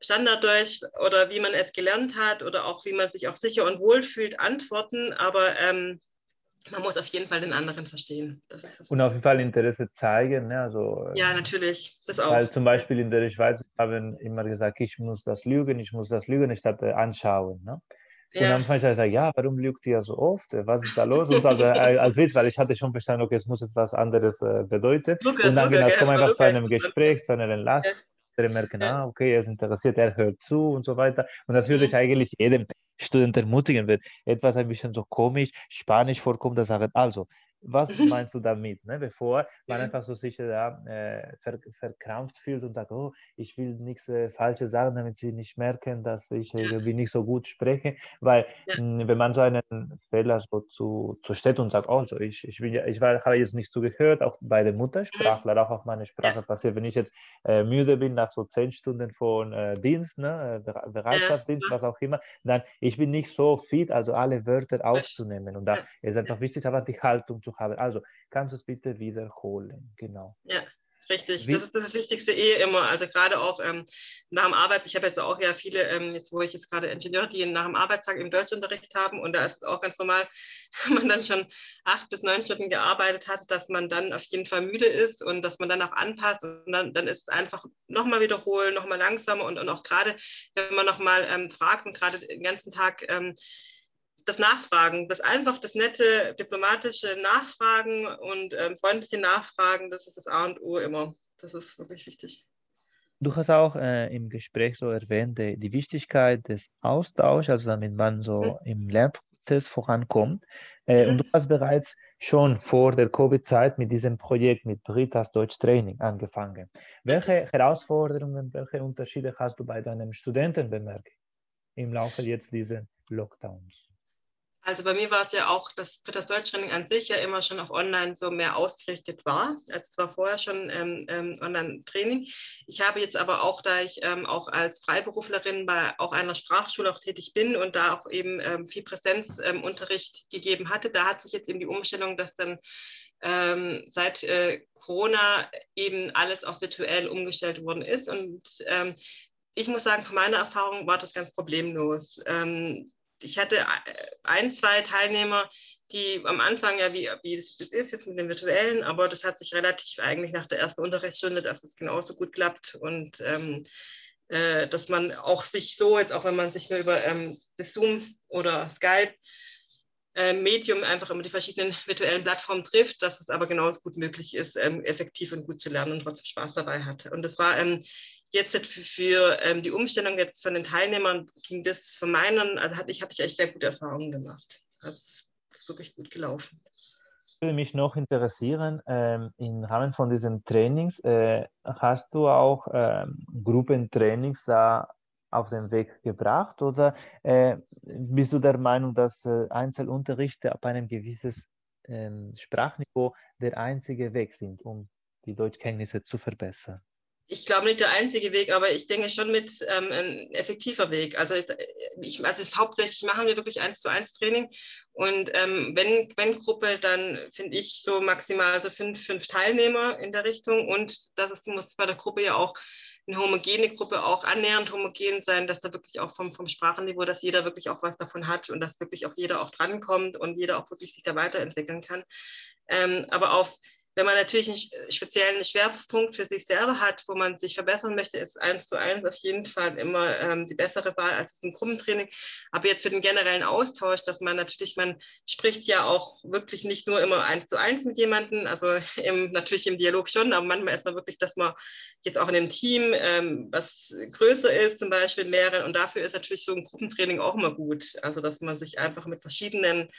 Standarddeutsch oder wie man es gelernt hat oder auch wie man sich auch sicher und wohl fühlt antworten, aber ähm, man muss auf jeden Fall den anderen verstehen. und auf jeden Fall Interesse zeigen. Ne? Also, ja, natürlich. Das auch. Weil zum Beispiel in der Schweiz haben immer gesagt, ich muss das lügen, ich muss das lügen, statt äh, anschauen. Ne? Ja. Und dann habe ich gesagt, ja, warum lügt ihr so oft? Was ist da los? Und also äh, als Witz, weil ich hatte schon verstanden, okay, es muss etwas anderes äh, bedeuten. Luke, und dann Luke, genau, kommen wir einfach zu einem Gespräch, zu einer Entlastung. Ja merken, ah, okay, er ist interessiert, er hört zu und so weiter. Und das würde ich mhm. eigentlich jedem Student ermutigen, wenn etwas ein bisschen so komisch, spanisch vorkommt, dann sagen, also, was meinst du damit? Ne? Bevor man ja. einfach so sicher da äh, ver, verkrampft fühlt und sagt, oh, ich will nichts äh, Falsches sagen, damit sie nicht merken, dass ich irgendwie nicht so gut spreche. Weil ja. mh, wenn man so einen Fehler so zu, zu steht und sagt, oh, so, ich, ich, bin, ich war, habe jetzt nicht zugehört, auch bei der Muttersprachler, auch auf meine Sprache passiert, wenn ich jetzt äh, müde bin nach so zehn Stunden von äh, Dienst, ne, äh, Bereitschaftsdienst, was auch immer, dann ich bin nicht so fit, also alle Wörter aufzunehmen. Und da ist einfach wichtig, aber die Haltung zu haben. Also kannst du es bitte wiederholen? Genau. Ja. Richtig, das ist das Wichtigste eh immer. Also gerade auch ähm, nach dem Arbeits, ich habe jetzt auch ja viele, ähm, jetzt wo ich jetzt gerade Ingenieur, die nach dem Arbeitstag im Deutschunterricht haben und da ist es auch ganz normal, wenn man dann schon acht bis neun Stunden gearbeitet hat, dass man dann auf jeden Fall müde ist und dass man dann auch anpasst und dann, dann ist es einfach nochmal wiederholen, nochmal langsamer und, und auch gerade, wenn man nochmal ähm, fragt und gerade den ganzen Tag ähm, das Nachfragen, das einfach das nette diplomatische Nachfragen und ähm, freundliche Nachfragen, das ist das A und O immer. Das ist wirklich wichtig. Du hast auch äh, im Gespräch so erwähnt, die, die Wichtigkeit des Austauschs, also damit man so mhm. im Lernprozess vorankommt. Äh, mhm. Und du hast bereits schon vor der Covid-Zeit mit diesem Projekt mit Britas Deutsch Training angefangen. Welche Herausforderungen, welche Unterschiede hast du bei deinen Studenten bemerkt im Laufe jetzt dieser Lockdowns? Also bei mir war es ja auch, dass das Deutschtraining an sich ja immer schon auf Online so mehr ausgerichtet war. Also es war vorher schon ähm, ähm, Online-Training. Ich habe jetzt aber auch, da ich ähm, auch als Freiberuflerin bei auch einer Sprachschule auch tätig bin und da auch eben ähm, viel Präsenzunterricht ähm, gegeben hatte, da hat sich jetzt eben die Umstellung, dass dann ähm, seit äh, Corona eben alles auf virtuell umgestellt worden ist. Und ich muss sagen, von meiner Erfahrung war das ganz problemlos. Ähm, ich hatte äh, ein, zwei Teilnehmer, die am Anfang ja, wie, wie das ist jetzt mit den virtuellen, aber das hat sich relativ eigentlich nach der ersten Unterrichtsstunde, dass es genauso gut klappt und ähm, äh, dass man auch sich so, jetzt auch wenn man sich nur über ähm, das Zoom oder Skype äh, Medium einfach immer die verschiedenen virtuellen Plattformen trifft, dass es aber genauso gut möglich ist, ähm, effektiv und gut zu lernen und trotzdem Spaß dabei hat. Und das war ähm, jetzt für, für ähm, die Umstellung jetzt von den Teilnehmern ging das von meinen, also hatte ich, habe ich echt sehr gute Erfahrungen gemacht. Das ist wirklich gut gelaufen. Würde mich noch interessieren, ähm, im Rahmen von diesen Trainings, äh, hast du auch ähm, Gruppentrainings da auf den Weg gebracht oder äh, bist du der Meinung, dass äh, Einzelunterrichte ab einem gewissen ähm, Sprachniveau der einzige Weg sind, um die Deutschkenntnisse zu verbessern? Ich glaube nicht der einzige Weg, aber ich denke schon mit ähm, ein effektiver Weg. Also ich, also es hauptsächlich machen wir wirklich eins zu eins Training und ähm, wenn, wenn Gruppe, dann finde ich so maximal so fünf, fünf Teilnehmer in der Richtung und das ist, muss bei der Gruppe ja auch eine homogene Gruppe auch annähernd homogen sein, dass da wirklich auch vom, vom Sprachenniveau, dass jeder wirklich auch was davon hat und dass wirklich auch jeder auch drankommt und jeder auch wirklich sich da weiterentwickeln kann. Ähm, aber auf wenn man natürlich einen speziellen Schwerpunkt für sich selber hat, wo man sich verbessern möchte, ist eins zu eins auf jeden Fall immer ähm, die bessere Wahl als ein Gruppentraining. Aber jetzt für den generellen Austausch, dass man natürlich, man spricht ja auch wirklich nicht nur immer eins zu eins mit jemandem, also im, natürlich im Dialog schon, aber manchmal erstmal wirklich, dass man jetzt auch in einem Team, ähm, was größer ist, zum Beispiel mehrere, und dafür ist natürlich so ein Gruppentraining auch immer gut. Also dass man sich einfach mit verschiedenen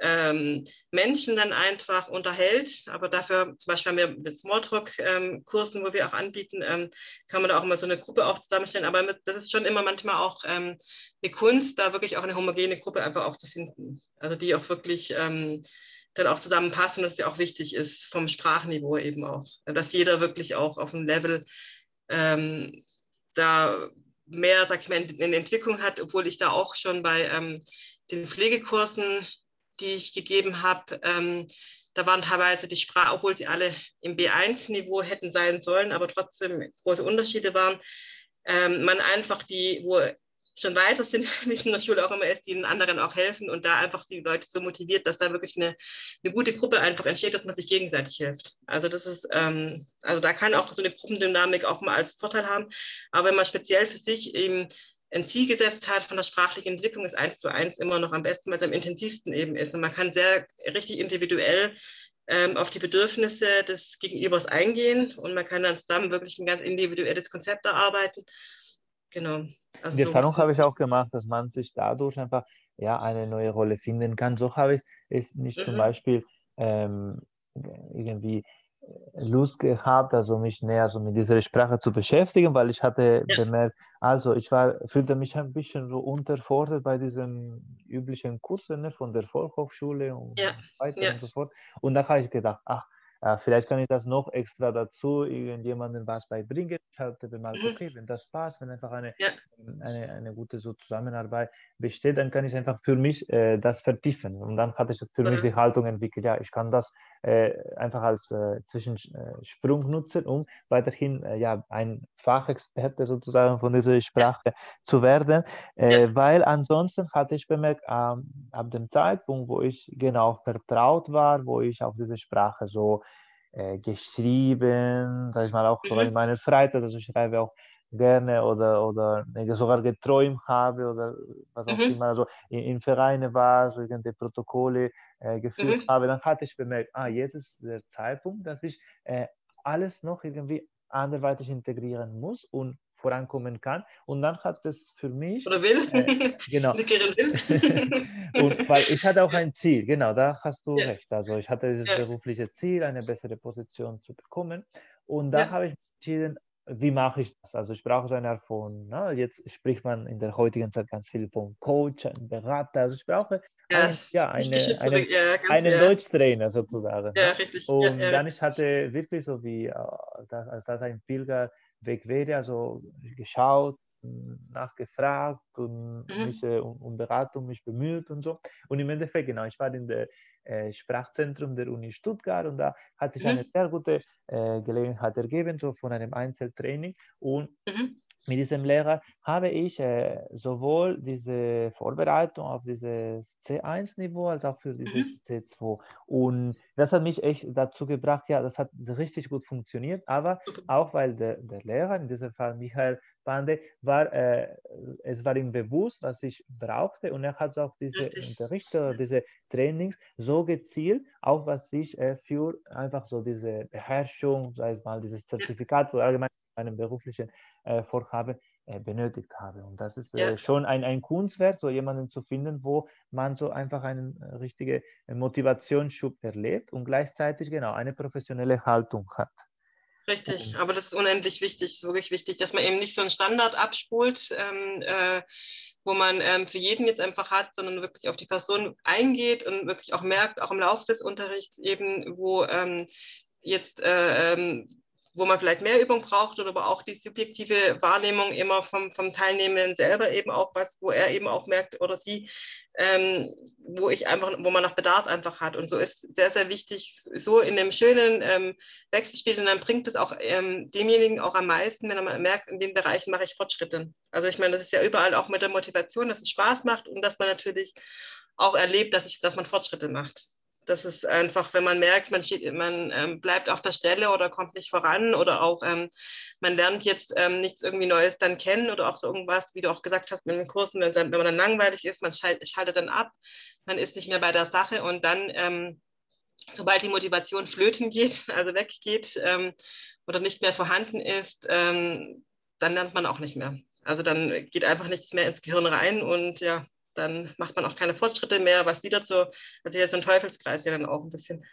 ähm, Menschen dann einfach unterhält. Aber dafür, zum Beispiel haben wir mit Smalltalk-Kursen, ähm, wo wir auch anbieten, ähm, kann man da auch immer so eine Gruppe auch zusammenstellen. Aber mit, das ist schon immer manchmal auch ähm, die Kunst, da wirklich auch eine homogene Gruppe einfach auch zu finden. Also die auch wirklich ähm, dann auch zusammenpassen und das ja auch wichtig ist vom Sprachniveau eben auch. Dass jeder wirklich auch auf dem Level ähm, da mehr, sag ich mal, in, in Entwicklung hat, obwohl ich da auch schon bei den Pflegekursen die ich gegeben habe, ähm, da waren teilweise die Sprache, obwohl sie alle im B1-Niveau hätten sein sollen, aber trotzdem große Unterschiede waren. Ähm, man einfach die, wo schon weiter sind, wie es in der Schule auch immer ist, die den anderen auch helfen und da einfach die Leute so motiviert, dass da wirklich eine, eine gute Gruppe einfach entsteht, dass man sich gegenseitig hilft. Also das ist, ähm, also da kann auch so eine Gruppendynamik auch mal als Vorteil haben. Aber wenn man speziell für sich eben ein Ziel gesetzt hat von der sprachlichen Entwicklung, ist eins zu eins immer noch am besten, weil es am intensivsten eben ist. Und man kann sehr richtig individuell ähm, auf die Bedürfnisse des Gegenübers eingehen und man kann dann zusammen wirklich ein ganz individuelles Konzept erarbeiten. Genau. Also die Erfahrung so habe ich auch gemacht, dass man sich dadurch einfach ja, eine neue Rolle finden kann. So habe ich es nicht mhm. zum Beispiel ähm, irgendwie Lust gehabt, also mich näher so mit dieser Sprache zu beschäftigen, weil ich hatte ja. bemerkt, also ich war, fühlte mich ein bisschen so unterfordert bei diesen üblichen Kursen ne, von der Volkshochschule und ja. weiter ja. und so fort. Und da habe ich gedacht, ach, vielleicht kann ich das noch extra dazu irgendjemandem was beibringen. Ich hatte bemerkt, mhm. okay, wenn das passt, wenn einfach eine, ja. eine, eine gute so Zusammenarbeit besteht, dann kann ich einfach für mich äh, das vertiefen. Und dann hatte ich für mhm. mich die Haltung entwickelt, ja, ich kann das äh, einfach als äh, Zwischensprung nutzen, um weiterhin äh, ja, ein Fachexperte sozusagen von dieser Sprache zu werden. Äh, ja. Weil ansonsten hatte ich bemerkt, ähm, ab dem Zeitpunkt, wo ich genau vertraut war, wo ich auf diese Sprache so äh, geschrieben, sag ich mal, auch mhm. in meiner Freizeit, also ich schreibe auch gerne oder, oder sogar geträumt habe oder was auch mhm. immer, also in, in Vereine war, so irgendwelche Protokolle äh, geführt mhm. habe, dann hatte ich bemerkt, ah, jetzt ist der Zeitpunkt, dass ich äh, alles noch irgendwie anderweitig integrieren muss und vorankommen kann. Und dann hat es für mich. Oder will. Äh, genau. und weil ich hatte auch ein Ziel, genau, da hast du ja. recht. Also ich hatte dieses ja. berufliche Ziel, eine bessere Position zu bekommen. Und da ja. habe ich entschieden, wie mache ich das? Also ich brauche so eine Art von, na, jetzt spricht man in der heutigen Zeit ganz viel von Coach, einen Berater. Also ich brauche ja, ein, ja eine, eine, ja, einen ja. Deutschtrainer sozusagen. Ja, richtig. Und dann ich hatte wirklich so wie, äh, als das ein Pilgerweg wäre, also geschaut, nachgefragt und mhm. mich äh, um, um, Beratung mich bemüht und so. Und im Endeffekt, genau, ich war in der äh, Sprachzentrum der Uni Stuttgart und da hatte ich mhm. eine sehr gute äh, Gelegenheit ergeben, so von einem Einzeltraining. Und mhm mit diesem Lehrer habe ich äh, sowohl diese Vorbereitung auf dieses C1-Niveau als auch für dieses mhm. C2. Und das hat mich echt dazu gebracht, ja, das hat richtig gut funktioniert, aber auch weil der, der Lehrer, in diesem Fall Michael Bande, war, äh, es war ihm bewusst, was ich brauchte. Und er hat auch diese Unterrichte oder diese Trainings so gezielt, auch was ich äh, für einfach so diese Beherrschung, sei es mal dieses Zertifikat oder allgemein meinem beruflichen äh, Vorhaben äh, benötigt habe. Und das ist ja. Äh, schon ein, ein Kunstwerk, so jemanden zu finden, wo man so einfach einen äh, richtigen Motivationsschub erlebt und gleichzeitig genau eine professionelle Haltung hat. Richtig, aber das ist unendlich wichtig, ist wirklich wichtig, dass man eben nicht so einen Standard abspult, ähm, äh, wo man ähm, für jeden jetzt einfach hat, sondern wirklich auf die Person eingeht und wirklich auch merkt, auch im Laufe des Unterrichts eben, wo ähm, jetzt äh, ähm, wo man vielleicht mehr Übung braucht oder aber auch die subjektive Wahrnehmung immer vom, vom Teilnehmenden selber eben auch was, wo er eben auch merkt oder sie, ähm, wo ich einfach, wo man noch Bedarf einfach hat. Und so ist sehr, sehr wichtig, so in einem schönen ähm, Wechselspiel, und dann bringt es auch ähm, demjenigen auch am meisten, wenn er merkt, in den Bereichen mache ich Fortschritte. Also ich meine, das ist ja überall auch mit der Motivation, dass es Spaß macht und dass man natürlich auch erlebt, dass, ich, dass man Fortschritte macht. Das ist einfach, wenn man merkt, man, man ähm, bleibt auf der Stelle oder kommt nicht voran oder auch ähm, man lernt jetzt ähm, nichts irgendwie Neues dann kennen oder auch so irgendwas, wie du auch gesagt hast mit den Kursen, wenn, wenn man dann langweilig ist, man schalt, schaltet dann ab, man ist nicht mehr bei der Sache und dann, ähm, sobald die Motivation flöten geht, also weggeht ähm, oder nicht mehr vorhanden ist, ähm, dann lernt man auch nicht mehr. Also dann geht einfach nichts mehr ins Gehirn rein und ja, dann macht man auch keine Fortschritte mehr, was wieder so, also jetzt so ein Teufelskreis ja dann auch ein bisschen.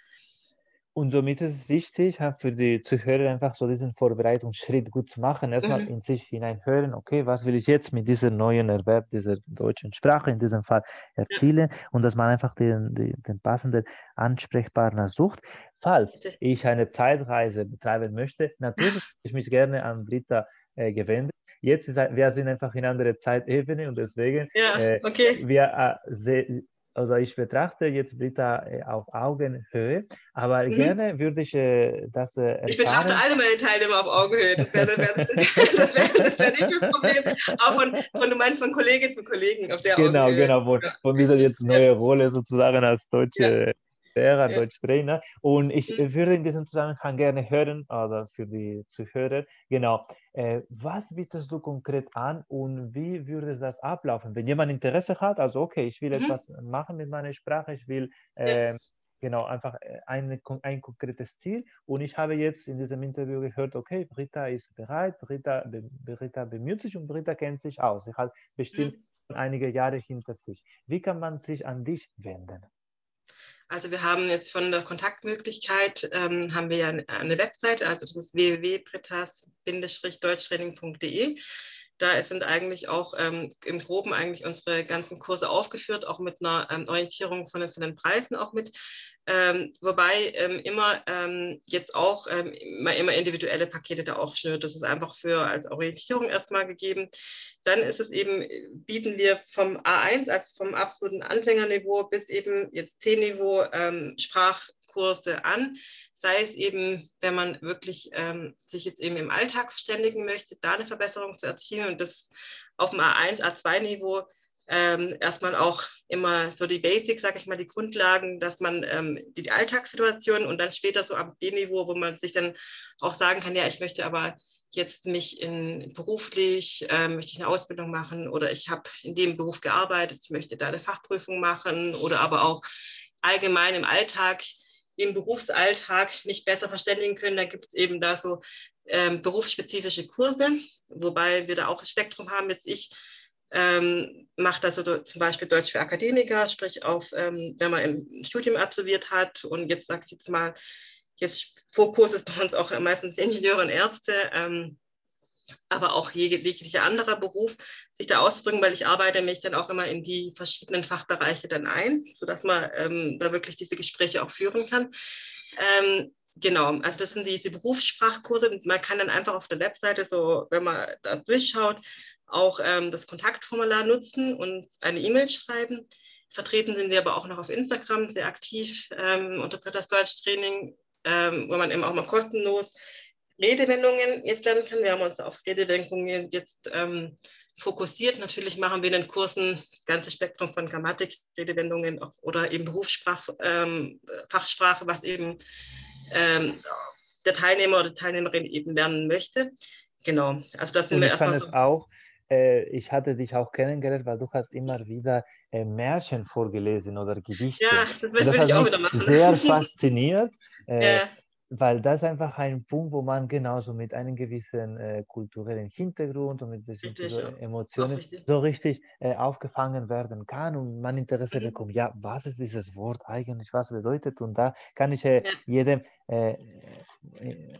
Und somit ist es wichtig, für die Zuhörer einfach so diesen Vorbereitungsschritt gut zu machen. Erstmal mhm. in sich hineinhören, okay, was will ich jetzt mit diesem neuen Erwerb dieser deutschen Sprache in diesem Fall erzielen ja. und dass man einfach den, den, den passenden Ansprechpartner sucht. Falls ich eine Zeitreise betreiben möchte, natürlich ich mich gerne an Britta äh, gewendet. Jetzt ist wir sind einfach in andere Zeitebene und deswegen ja, äh, okay. äh, wir äh, also ich betrachte jetzt Britta äh, auf Augenhöhe, aber mhm. gerne würde ich äh, das äh, Ich betrachte alle meine Teilnehmer auf Augenhöhe. Das wäre wär, das wär, das wär nicht das Problem. Auch von, von, du meinst von Kollege zu Kollegen auf der genau, Augenhöhe. Genau, von, von dieser jetzt neue Rolle sozusagen als deutsche. Lehrer. Deutschtrainer. Und ich mhm. würde in diesem Zusammenhang gerne hören, oder für die Zuhörer, genau, äh, was bietest du konkret an und wie würde das ablaufen? Wenn jemand Interesse hat, also okay, ich will mhm. etwas machen mit meiner Sprache, ich will äh, genau einfach äh, eine, ein konkretes Ziel und ich habe jetzt in diesem Interview gehört, okay, Britta ist bereit, Britta, Britta bemüht sich und Britta kennt sich aus. Sie hat bestimmt mhm. einige Jahre hinter sich. Wie kann man sich an dich wenden? Also wir haben jetzt von der Kontaktmöglichkeit, ähm, haben wir ja eine Webseite, also das ist www.britas-deutschtraining.de. Da sind eigentlich auch ähm, im Groben eigentlich unsere ganzen Kurse aufgeführt, auch mit einer ähm, Orientierung von den, von den, Preisen auch mit. Ähm, wobei ähm, immer ähm, jetzt auch ähm, immer, immer, individuelle Pakete da auch schnürt. Das ist einfach für als Orientierung erstmal gegeben. Dann ist es eben, bieten wir vom A1, also vom absoluten Anfängerniveau bis eben jetzt C-Niveau Sprachkurse an sei es eben, wenn man wirklich ähm, sich jetzt eben im Alltag verständigen möchte, da eine Verbesserung zu erzielen und das auf dem A1, A2-Niveau ähm, erstmal auch immer so die Basics, sage ich mal, die Grundlagen, dass man ähm, die Alltagssituation und dann später so ab dem Niveau, wo man sich dann auch sagen kann, ja, ich möchte aber jetzt mich in beruflich, äh, möchte ich eine Ausbildung machen oder ich habe in dem Beruf gearbeitet, ich möchte da eine Fachprüfung machen oder aber auch allgemein im Alltag im Berufsalltag nicht besser verständigen können. Da gibt es eben da so ähm, berufsspezifische Kurse, wobei wir da auch ein Spektrum haben. Jetzt ich ähm, mache das also zum Beispiel Deutsch für Akademiker, sprich auf, ähm, wenn man ein Studium absolviert hat und jetzt sage ich jetzt mal, jetzt Fokus ist bei uns auch meistens Ingenieure und Ärzte. Ähm, aber auch jeglicher anderer Beruf, sich da auszubringen, weil ich arbeite mich dann auch immer in die verschiedenen Fachbereiche dann ein, sodass man ähm, da wirklich diese Gespräche auch führen kann. Ähm, genau, also das sind diese Berufssprachkurse. Man kann dann einfach auf der Webseite, so wenn man da durchschaut, auch ähm, das Kontaktformular nutzen und eine E-Mail schreiben. Vertreten sind wir aber auch noch auf Instagram sehr aktiv ähm, unter Britta's Deutsch Training, ähm, wo man eben auch mal kostenlos Redewendungen jetzt lernen kann. Wir haben uns auf Redewendungen jetzt ähm, fokussiert. Natürlich machen wir in den Kursen das ganze Spektrum von Grammatik, Redewendungen oder eben Berufssprache, ähm, Fachsprache, was eben ähm, der Teilnehmer oder die Teilnehmerin eben lernen möchte. Genau, also das sind wir erstmal so. auch, äh, ich hatte dich auch kennengelernt, weil du hast immer wieder äh, Märchen vorgelesen oder Gedichte. Ja, das, das ich auch wieder machen. Sehr fasziniert. Äh, ja weil das einfach ein Punkt, wo man genauso mit einem gewissen äh, kulturellen Hintergrund und mit bestimmten so Emotionen richtig. so richtig äh, aufgefangen werden kann und man Interesse mhm. bekommt, ja, was ist dieses Wort eigentlich, was bedeutet und da kann ich äh, ja. jedem äh, äh,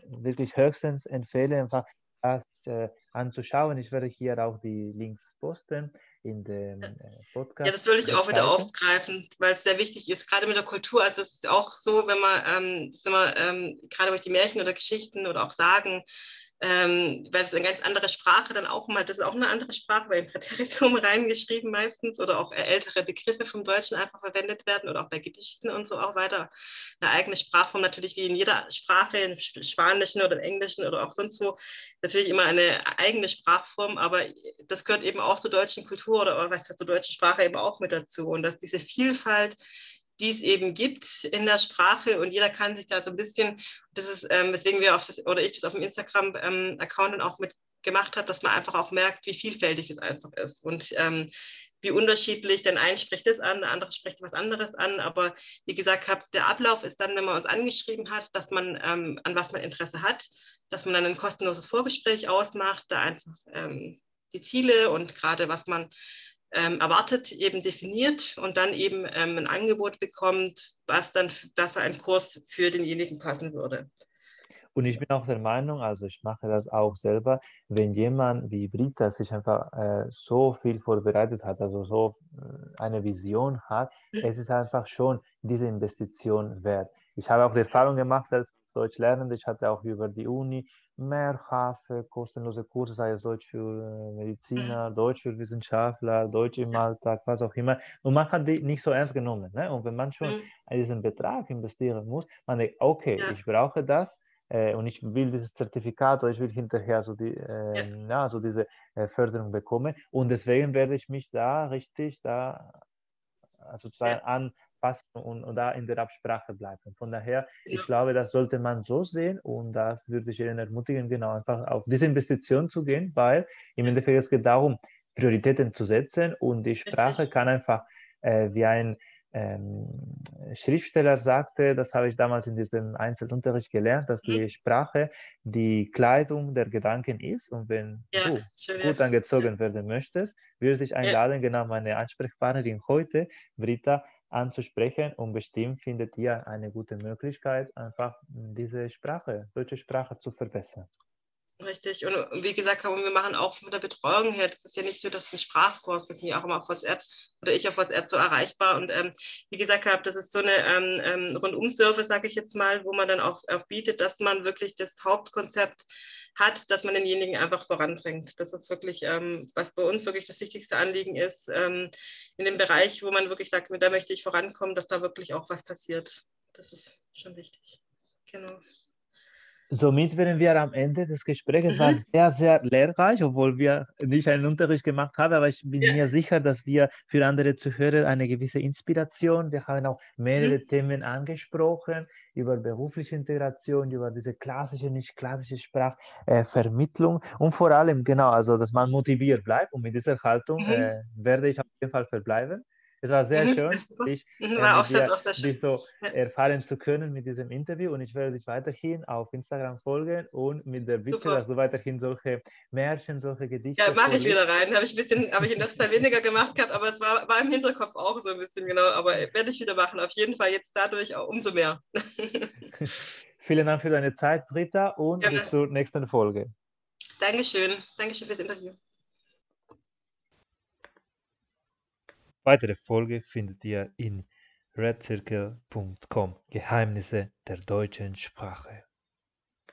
wirklich höchstens empfehlen, einfach das äh, anzuschauen. Ich werde hier auch die Links posten in dem äh, Podcast. Ja, das würde ich auch wieder aufgreifen, weil es sehr wichtig ist, gerade mit der Kultur. Also das ist auch so, wenn man, ähm, immer, ähm, gerade durch die Märchen oder Geschichten oder auch Sagen, ähm, weil es eine ganz andere Sprache dann auch mal, das ist auch eine andere Sprache, weil im Präteritum reingeschrieben meistens oder auch ältere Begriffe vom Deutschen einfach verwendet werden oder auch bei Gedichten und so auch weiter. Eine eigene Sprachform natürlich wie in jeder Sprache, im Spanischen oder im Englischen oder auch sonst wo, natürlich immer eine eigene Sprachform, aber das gehört eben auch zur deutschen Kultur oder was zur deutschen Sprache eben auch mit dazu und dass diese Vielfalt die es eben gibt in der Sprache und jeder kann sich da so ein bisschen, das ist, ähm, weswegen wir auf das, oder ich das auf dem Instagram-Account ähm, dann auch mitgemacht habe, dass man einfach auch merkt, wie vielfältig es einfach ist und ähm, wie unterschiedlich, denn ein spricht das an, der andere spricht was anderes an, aber wie gesagt, hab, der Ablauf ist dann, wenn man uns angeschrieben hat, dass man, ähm, an was man Interesse hat, dass man dann ein kostenloses Vorgespräch ausmacht, da einfach ähm, die Ziele und gerade was man ähm, erwartet, eben definiert und dann eben ähm, ein Angebot bekommt, was dann das für einen Kurs für denjenigen passen würde. Und ich bin auch der Meinung, also ich mache das auch selber, wenn jemand wie Brita sich einfach äh, so viel vorbereitet hat, also so äh, eine Vision hat, mhm. es ist einfach schon diese Investition wert. Ich habe auch die Erfahrung gemacht, selbst Deutsch lernend, ich hatte auch über die Uni mehrfache kostenlose Kurse, sei es Deutsch für äh, Mediziner, Deutsch für Wissenschaftler, Deutsch im Alltag, was auch immer. Und man hat die nicht so ernst genommen. Ne? Und wenn man schon mhm. diesen Betrag investieren muss, man denkt, okay, ich brauche das äh, und ich will dieses Zertifikat oder ich will hinterher so, die, äh, ja. ja. so diese äh, Förderung bekommen. Und deswegen werde ich mich da richtig da sozusagen ja. an passen und, und da in der Absprache bleiben. Von daher, ich glaube, das sollte man so sehen und das würde ich Ihnen ermutigen, genau einfach auf diese Investition zu gehen, weil im Endeffekt es geht darum, Prioritäten zu setzen und die Sprache kann einfach äh, wie ein ähm, Schriftsteller sagte, das habe ich damals in diesem Einzelunterricht gelernt, dass die mhm. Sprache die Kleidung der Gedanken ist. Und wenn ja, du gut angezogen werden möchtest, würde ich einladen, genau meine Ansprechpartnerin heute, Britta, anzusprechen und bestimmt findet ihr eine gute Möglichkeit, einfach diese Sprache, deutsche Sprache zu verbessern. Richtig. Und wie gesagt, wir machen auch mit der Betreuung her, das ist ja nicht so, dass ein Sprachkurs, wir sind ja auch immer auf WhatsApp oder ich auf WhatsApp so erreichbar. Und ähm, wie gesagt, das ist so eine ähm, ähm Rundum-Service, sage ich jetzt mal, wo man dann auch, auch bietet, dass man wirklich das Hauptkonzept hat, dass man denjenigen einfach voranbringt. Das ist wirklich, ähm, was bei uns wirklich das wichtigste Anliegen ist, ähm, in dem Bereich, wo man wirklich sagt, da möchte ich vorankommen, dass da wirklich auch was passiert. Das ist schon wichtig. Genau. Somit wären wir am Ende des Gesprächs. Es war mhm. sehr, sehr lehrreich, obwohl wir nicht einen Unterricht gemacht haben, aber ich bin ja. mir sicher, dass wir für andere Zuhörer eine gewisse Inspiration, wir haben auch mehrere mhm. Themen angesprochen, über berufliche Integration, über diese klassische, nicht klassische Sprachvermittlung äh, und vor allem, genau, also, dass man motiviert bleibt und mit dieser Haltung mhm. äh, werde ich auf jeden Fall verbleiben. Es war sehr schön, dich, auch, dir, dich so erfahren zu können mit diesem Interview und ich werde dich weiterhin auf Instagram folgen und mit der Bitte, Super. dass du weiterhin solche Märchen, solche Gedichte. Ja, mache ich wieder rein. Habe ich ein bisschen, habe ich in letzter Zeit weniger gemacht gehabt, aber es war, war im Hinterkopf auch so ein bisschen genau. Aber werde ich wieder machen. Auf jeden Fall jetzt dadurch auch umso mehr. Vielen Dank für deine Zeit, Britta, und Gerne. bis zur nächsten Folge. Dankeschön. Dankeschön fürs Interview. Weitere Folge findet ihr in redcircle.com Geheimnisse der deutschen Sprache.